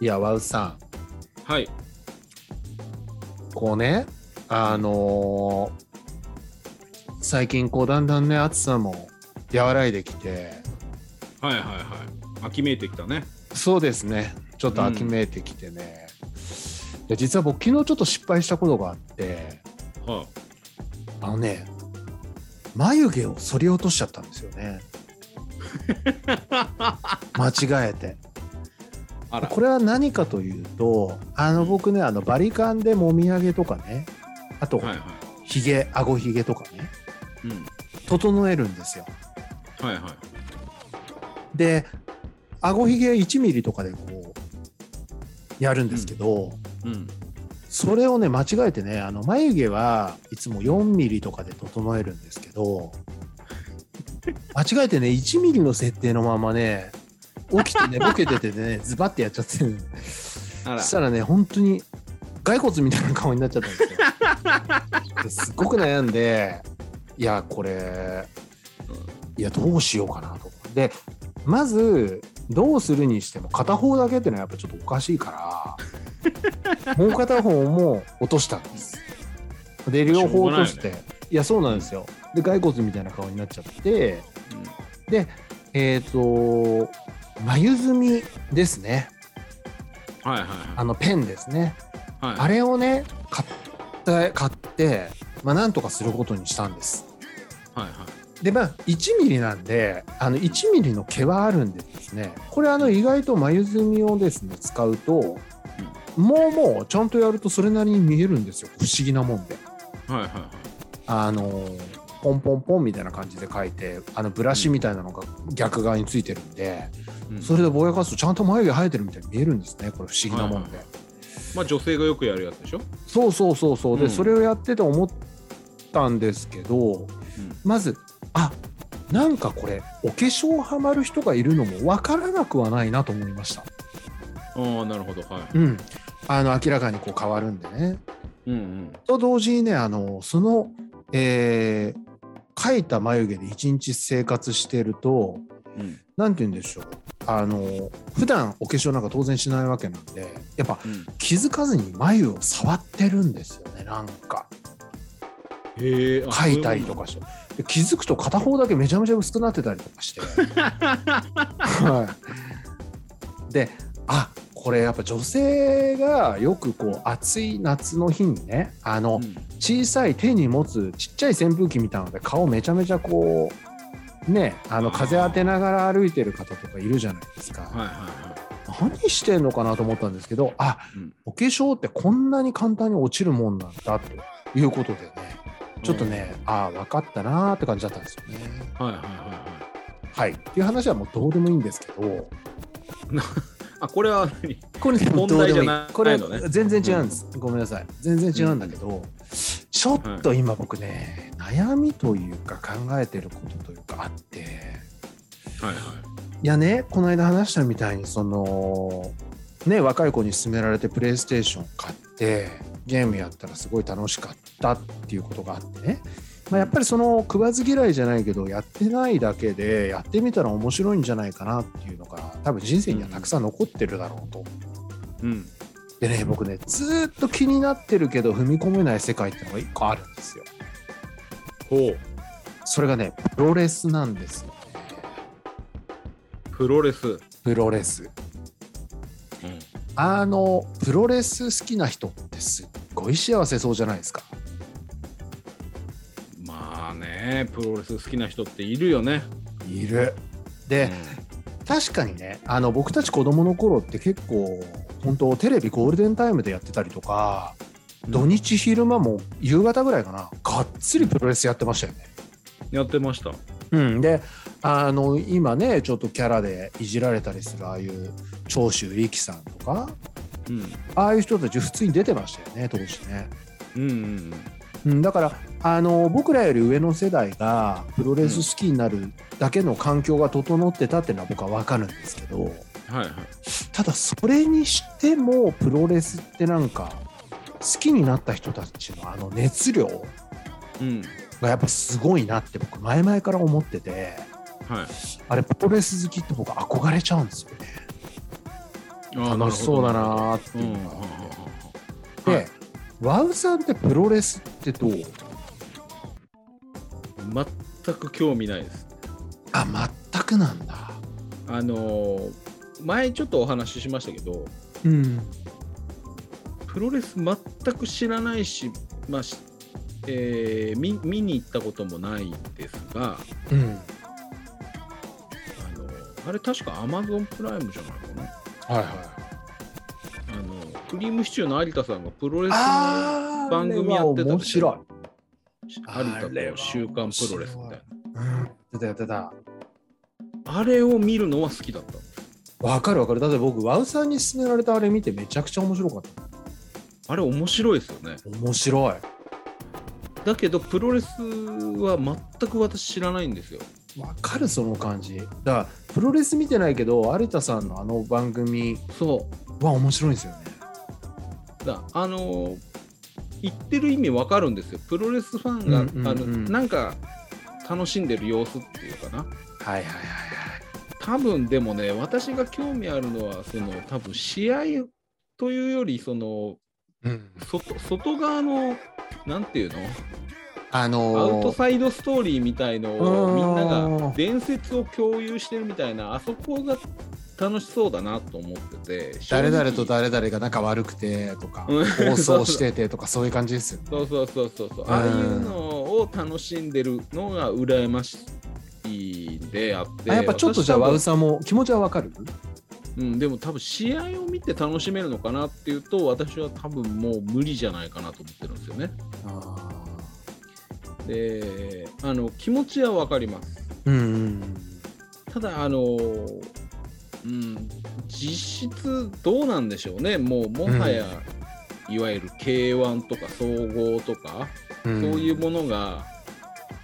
いや、ワウさん、はい。こうね、あのー最近こうだんだんね、暑さも和らいできて、はいはいはい。秋めいてきたね。そうですね、ちょっと秋めいてきてね、で実は僕、昨日ちょっと失敗したことがあって、はあのね、眉毛を剃り落としちゃったんですよね。間違えて。これは何かというと、あの僕ね、あのバリカンでもみあげとかね、あと、はいはい。ひげ、あごひげとかね、うん。整えるんですよ。はいはい。で、あごひげ1ミリとかでこう、やるんですけど、うん。それをね、間違えてね、あの眉毛はいつも4ミリとかで整えるんですけど、間違えてね、1ミリの設定のままね、起きて寝ぼけててね、ズバッてやっちゃってるあらそ。したらね、本当に骸骨みたいな顔になっちゃったんですよ。ですっごく悩んで、いや、これ、いや、どうしようかなと。で、まず、どうするにしても片方だけっていうのはやっぱちょっとおかしいから、もう片方も落としたんです。で、両方落として、いや、そうなんですよ。で、骸骨みたいな顔になっちゃって、で、えっ、と、眉墨ですね。はいはいあのペンですね。はい。あれをね、買った買って、まあ、なんとかすることにしたんです。はいはい。で、まあ、1ミリなんで、あの1ミリの毛はあるんでですね、これ、あの意外と眉墨をですね、使うと、もうもう、ちゃんとやるとそれなりに見えるんですよ、不思議なもんで。はいはいはい。あのポンポンポンみたいな感じで書いて、あのブラシみたいなのが逆側についてるんで、うんそれでぼやかすとちゃんと眉毛生えてるみたいに見えるんですね、これ不思議なもんで。まあ女性がよくやるやつでしょ？そうそうそうそうで、うんそれをやってて思ったんですけどまずあなんかこれお化粧ハマる人がいるのも分からなくはないなと思いました。ああ、なるほど。はい。うん、あの明らかにこう変わるんでね。うんうん。と同時にねあのその、えー描いた眉毛で一日生活してるとうん。何て言うんでしょうあの普段お化粧なんか当然しないわけなんでやっぱうん。気づかずに眉を触ってるんですよねなんか。へえ。あ書いたりと。かしてで気づくと片方だけめちゃめちゃ薄くなってたりとかして、はい、であこれやっぱ女性がよくこう暑い夏の日にねあの小さい手に持つちっちゃい扇風機みたいなので顔めちゃめちゃこうねあの風当てながら歩いてる方とかいるじゃないですか、うん。はいはいは何してんのかなと思ったんですけどあい。うん。お化粧ってこんなに簡単に落ちるもんなんだということでねちょっとね、ああ分かったなーって感じだったんですよね。はいはいはいはい。はい。っていう話はもうどうでもいいんですけど、あ、これは何これね、問題じゃないこれ全然違うんです。ごめんなさい。全然違うんだけど、ちょっと今僕ね、悩みというか考えてることというかあって、はいはい。いやね、この間話したみたいに、その、ね、若い子に勧められてプレイステーション買って、ゲームやったらすごい楽しかったっていうことがあってね、まあ、やっぱりその食わず嫌いじゃないけど、やってないだけで、やってみたら面白いんじゃないかなっていうのが、多分人生にはたくさん残ってるだろうと。うん。でね、僕ね、ずーっと気になってるけど、踏み込めない世界ってのが一個あるんですよ。ほう。それがね、プロレスなんですよね。プロレス。プロレス。うん。あの、プロレス好きな人ってすっごい幸せそうじゃないですか。まあね、プロレス好きな人っているよね。いる。で、確かにね、あの僕たち子供の頃って結構、本当テレビゴールデンタイムでやってたりとか、土日昼間も夕方ぐらいかな、がっつりプロレスやってましたよね。やってました。うん、であの今ねちょっとキャラでいじられたりするああいう長州力さんとかうん。ああいう人たち普通に出てましたよね当時ね。うんうんうん、だからあの僕らより上の世代がプロレス好きになるだけの環境が整ってたっていうのは僕は分かるんですけどうん。はいはい。ただそれにしてもプロレスってなんか好きになった人たちのあの熱量うん。がやっぱすごいなって僕前々から思っててはい。あれプロレス好きって僕憧れちゃうんですよね。楽しそうだなーってうんいうのがあってワウさんってプロレスってどう？全く興味ないです。あ全くなんだ。あのー前ちょっとお話ししましたけど、うん。プロレス全く知らないし、まあしえー見見に行ったこともないですが、うん。あのあれ確か Amazon プライムじゃないかな。はいはいクリームシチューの有田さんがプロレスの番組やってた面白い有田と週刊プロレスみたいな。うん出たやってたあれを見るのは好きだった。わかるわかるだって僕ワウさんに勧められたあれ見てめちゃくちゃ面白かったあれ面白いですよね。面白いだけどプロレスは全く私知らないんですよ。わかるその感じだからプロレス見てないけど有田さんのあの番組そは面白いんですよねう。だあのー言ってる意味わかるんですよ。プロレスファンが、うんうんうん。あのなんか楽しんでる様子っていうかな。はいはいはい多分でもね私が興味あるのはその多分試合というよりそのうん。外外側のなんていうの？あアウのートサイドストーリーみたいのうん。をみんなが伝説を共有してるみたいなあそこが楽しそうだなと思ってて誰々と誰々が仲悪くてとかうん。放送しててとかそういう感じですよね。そうそうそうそうそう。うん。ああいうのを楽しんでるのが羨ましいんであってあやっぱちょっとじゃあワウさんも気持ちはわかる？うん、でも多分試合を見て楽しめるのかなっていうと私は多分もう無理じゃないかなと思ってるんですよね。あであの気持ちは分かります。ーうん。ただあの、うん、実質どうなんでしょうね。もうもはや、いわゆる K1 とか総合とか、うん。そういうものが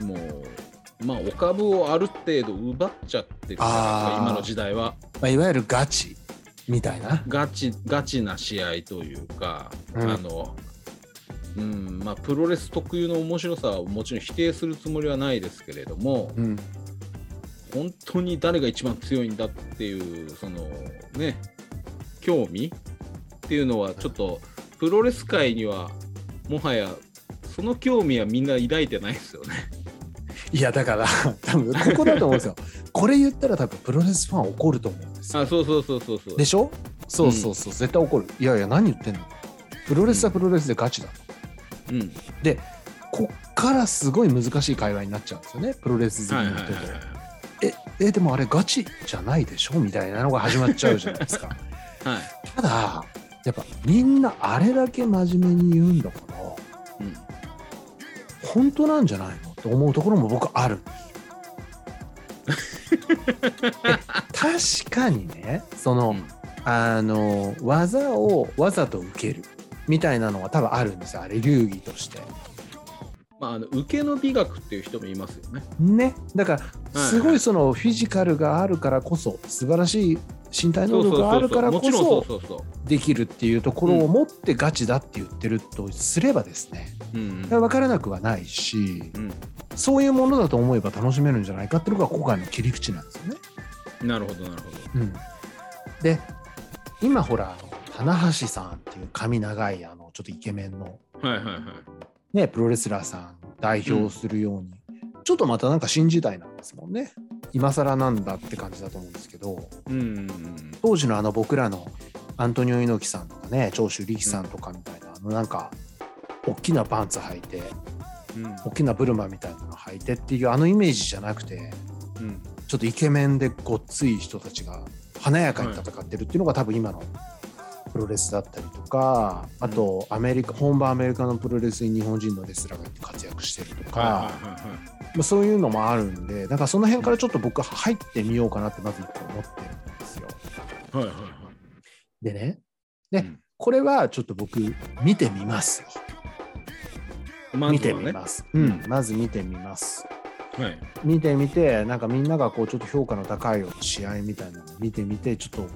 もうまあお株をある程度奪っちゃってるか今の時代は。まあ、いわゆるガチみたいな。ガチガチな試合というか、うん。あのうんまあ、プロレス特有の面白さはもちろん否定するつもりはないですけれども、うん本当に誰が一番強いんだっていうそのね興味っていうのはちょっとプロレス界にはもはやその興味はみんな抱いてないですよね。いやだから多分ここだと思うんですよ。これ言ったら多分プロレスファン怒ると思うんですよ。あそうそうそうそうそう。でしょ？そうそうそう、絶対怒る。いやいや何言ってんの？プロレスはプロレスでガチだと。うん、こっからすごい難しい会話になっちゃうんですよね。プロレス好きはいはいはいの人と、ええでもあれガチじゃないでしょ？みたいなのが始まっちゃうじゃないですか。はい。はいただやっぱみんなあれだけ真面目に言うんだからうん。本当なんじゃないの？と思うところも僕ある。んです確かにねその、うん。あの技をわざと受けるみたいなのは多分あるんですよあれ流儀として。まあ、あの受けの美学っていう人もいますよね。ねだからはいすごいそのフィジカルがあるからこそ素晴らしい身体能力があるからこそ。できるっていうところを持ってガチだって言ってるとすればですねうん分からなくはないしうんそういうものだと思えば楽しめるんじゃないかっていうのが今回の切り口なんですよね。うん、なるほどなるほど。うん、で今ほら棚橋さんっていう髪長いあのちょっとイケメンの、はいはいはい。ね、プロレスラーさん代表するように、ちょっとまたなんか新時代なんですもんね。今更なんだって感じだと思うんですけど。うん。うんうん当時のあの僕らのアントニオ猪木さんとかね長州力さんとかみたいな、あのなんか大きなパンツ履いてうん。大きなブルマみたいなの履いてっていうあのイメージじゃなくてうん。ちょっとイケメンでごっつい人たちが華やかに戦ってるっていうのが多分今のプロレスだったりとかあとアメリカ本場アメリカのプロレスに日本人のレスラーが活躍してるとか、はいはいまあ、そういうのもあるんでだからその辺からちょっと僕入ってみようかなってまず思ってるんですよ。はいはいはい。でね。で、うん。これはちょっと僕見てみますよ。まね。見てみます、うん。まず見てみます。はい。見てみてなんかみんながこうちょっと評価の高い試合みたいなのを見てみてちょっと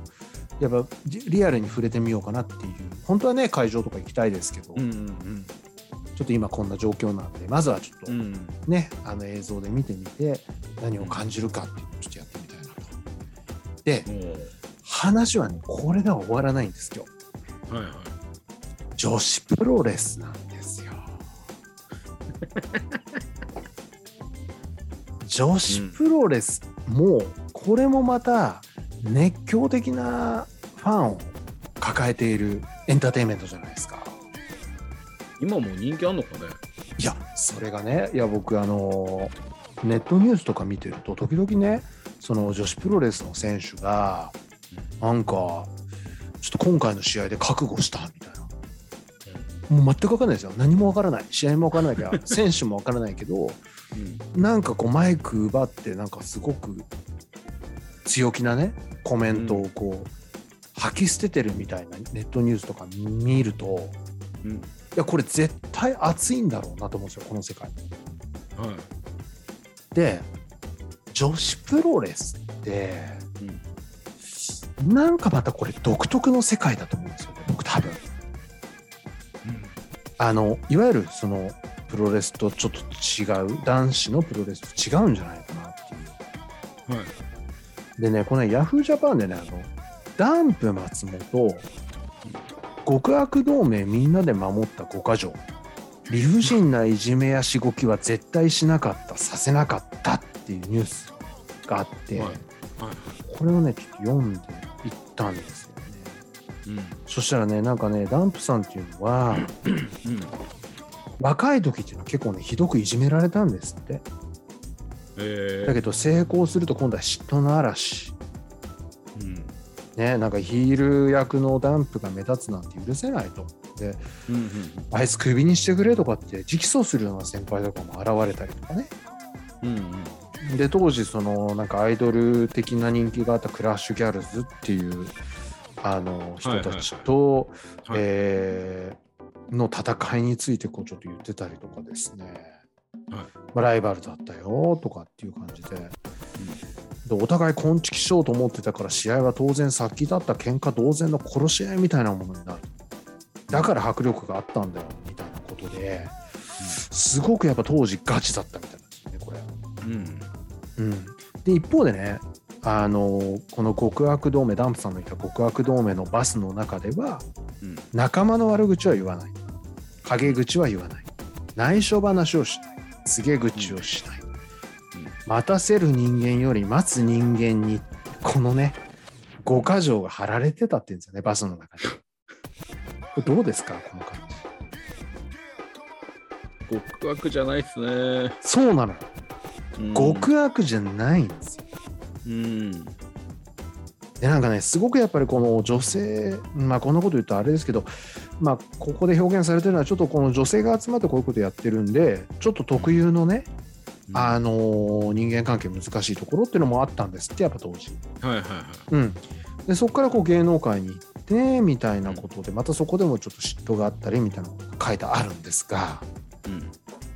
やっぱじリアルに触れてみようかなっていう。本当はね会場とか行きたいですけど、うんうんちょっと今こんな状況なんでまずはちょっとうん。うんね、あの映像で見てみて何を感じるかっていうのをちょっとやってみたいなと。で話はねこれでは終わらないんですよ。はいはい。女子プロレスなんですよ。女子プロレスもこれもまた熱狂的なファンを抱えているエンターテインメントじゃないですか。今もう人気あんのかね。いやそれがねいや僕あのネットニュースとか見てると時々ねその女子プロレスの選手がなんかちょっと今回の試合で覚悟したみたいな。もう全く分かんないですよ。何も分からない。試合も分からないから選手も分からないけどうん。なんかこうマイク奪ってなんかすごく強気なねコメントをこう吐き捨ててるみたいなネットニュースとか見るとうん。いやこれ絶対熱いんだろうなと思うんですよこの世界。はい。で女子プロレスって、なんかまたこれ独特の世界だと思うんですよね僕多分。あのいわゆるそのプロレスとちょっと違う男子のプロレスと違うんじゃないかなっていう。はい。でねこのヤフージャパンでねあのダンプ松本極悪同盟みんなで守った五箇条理不尽ないじめやしごきは絶対しなかったさせなかったっていうニュースがあって、はいはい。これをねちょっと読んでいったんですよねうん。そしたらねなんかねダンプさんっていうのはうん。若い時っていうのは結構ねひどくいじめられたんですってえー。だけど成功すると今度は嫉妬の嵐うん。ねなんかヒール役のダンプが目立つなんて許せないとでうんうんあいつクビにしてくれとかって直訴するような先輩とかも現れたりとかね。うんうん。で当時そのなんかアイドル的な人気があったクラッシュギャルズっていうあの人たちと、はいえーの戦いについてこうちょっと言ってたりとかですね、はい。まあ、ライバルだったよとかっていう感じで,、でお互い根付きしようと思ってたから試合は当然さっきだった喧嘩同然の殺し合いみたいなものになる。だから迫力があったんだよみたいなことですごくやっぱ当時ガチだったみたいなんですよねこれ。うん。うん、で一方でねあのこの極悪同盟ダンプさんの言った極悪同盟のバスの中ではうん。仲間の悪口は言わない。陰口は言わない。内緒話をしない。告げ口をしない、待たせる人間より待つ人間にこのね五箇条が貼られてたって言うんですよねバスの中で。これどうですかこの感じ。極悪じゃないっすね。そうなの。うん。極悪じゃないんですよ。うん。でなんかねすごくやっぱりこの女性まあこんなこと言うとあれですけどまあここで表現されてるのはちょっとこの女性が集まってこういうことやってるんでちょっと特有のね、あのー人間関係難しいところっていうのもあったんですってやっぱ当時。はいはいはい。うん、でそこからこう芸能界に行ってみたいなことでまたそこでもちょっと嫉妬があったりみたいなことが書いてあるんですがうん。も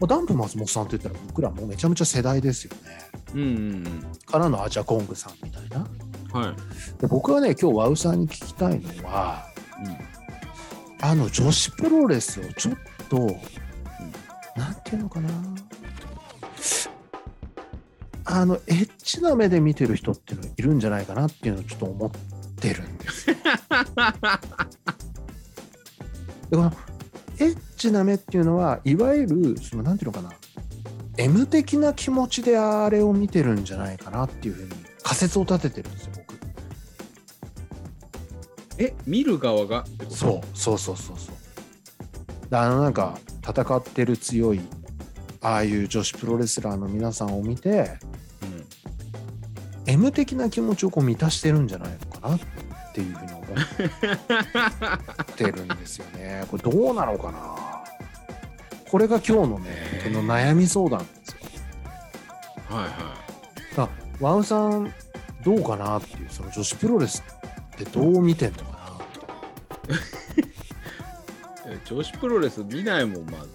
うダンプ松本さんって言ったら僕らもうめちゃめちゃ世代ですよね。うんうんからのアジャコングさんみたいな。うん。はい。で僕はね今日ワウさんに聞きたいのはあの女子プロレスをちょっと、なんていうのかなあのエッチな目で見てる人っていうのいるんじゃないかなっていうのをちょっと思ってるんですよ。でこのエッチな目っていうのはいわゆるそのなんていうのかな M 的な気持ちであれを見てるんじゃないかなっていうふうに仮説を立ててるんですよ僕。え、見る側がそうそうそうそうそうであのなんか戦ってる強いああいう女子プロレスラーの皆さんを見てうん。M 的な気持ちをこう満たしてるんじゃないのかなっていうふうに思ってるんですよね。これどうなのかな？これが今日のねこの悩み相談なんですよ。はいはだからワウさんどうかなっていうその女子プロレスってどう見てんのかな 女子プロレス見ないもん、まず。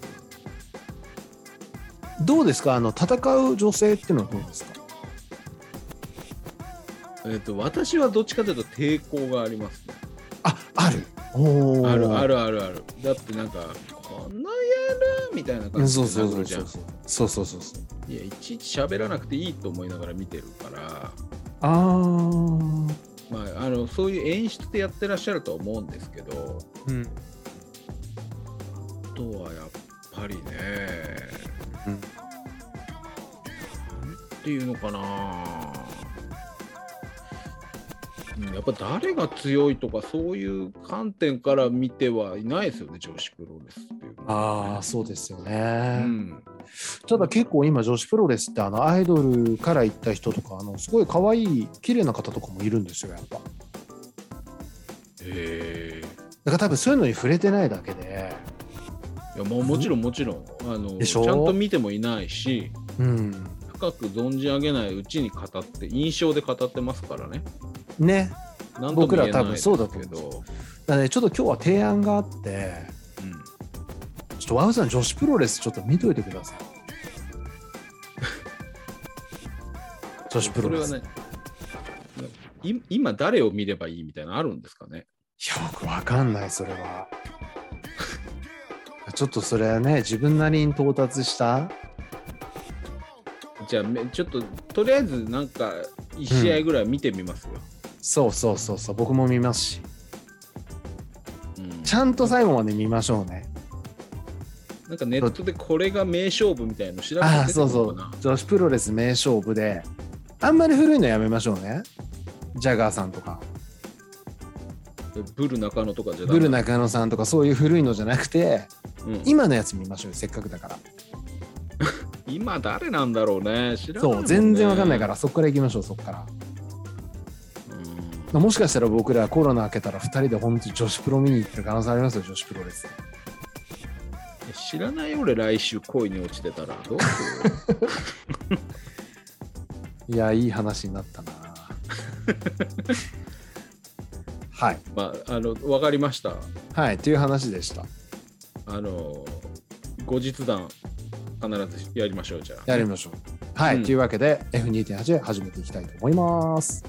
どうですか？あの戦う女性っていうのはどうですか？えっ、と、私はどっちかというと抵抗がありますね。ああるおあるあるるあるある。だってなんか、この野郎みたいなうん感じそうそうそう。そうんそうそうそうそういや、いちいち喋らなくていいと思いながら見てるから、あーまあ、あのそういう演出でやってらっしゃるとは思うんですけどうんあとはやっぱりね、うんなんていうのかなうんやっぱ誰が強いとかそういう観点から見てはいないですよね女子プロレスっていうのはああそうですようね、ん、ただ結構今女子プロレスってあのアイドルから行った人とかあのすごい可愛い綺麗な方とかもいるんですよやっぱ。だかへえら多分そういうのに触れてないだけで。いやもうもちろんもちろん。あのちゃんと見てもいないしうん。深く存じ上げないうちに語って印象で語ってますからねね。僕ら多分そうだとけど、思うんだねちょっと今日は提案があってうん。ちょっとワウさん女子プロレスちょっと見といてください。女子プロレス、それはねい今誰を見ればいいみたいなのあるんですかね？いや僕わかんないそれは。ちょっとそれはね自分なりに到達した？じゃあめちょっととりあえずなんか1試合ぐらい見てみますよ、そうそうそうそう僕も見ますし。うん。ちゃんと最後まで見ましょうね。なんかネットでこれが名勝負みたいなの調べてああそうそう。女子プロレス名勝負で。あんまり古いのやめましょうね。ジャガーさんとか。ブル中野とかじゃブル中野さんとかそういう古いのじゃなくてうん。今のやつ見ましょうよせっかくだから。今誰なんだろうね。知らないね。そう全然わかんないからそこから行きましょうそこから。うんもしかしたら僕らコロナ明けたら2人で本当に女子プロ見に行ってる可能性ありますよ女子プロレス。知らない俺来週恋に落ちてたらどうする？いやいい話になったな。はい。まああの分かりました。はいという話でした。あの後日談必ずやりましょうじゃあ。やりましょう。はい、うん。というわけで F2.8 始めていきたいと思います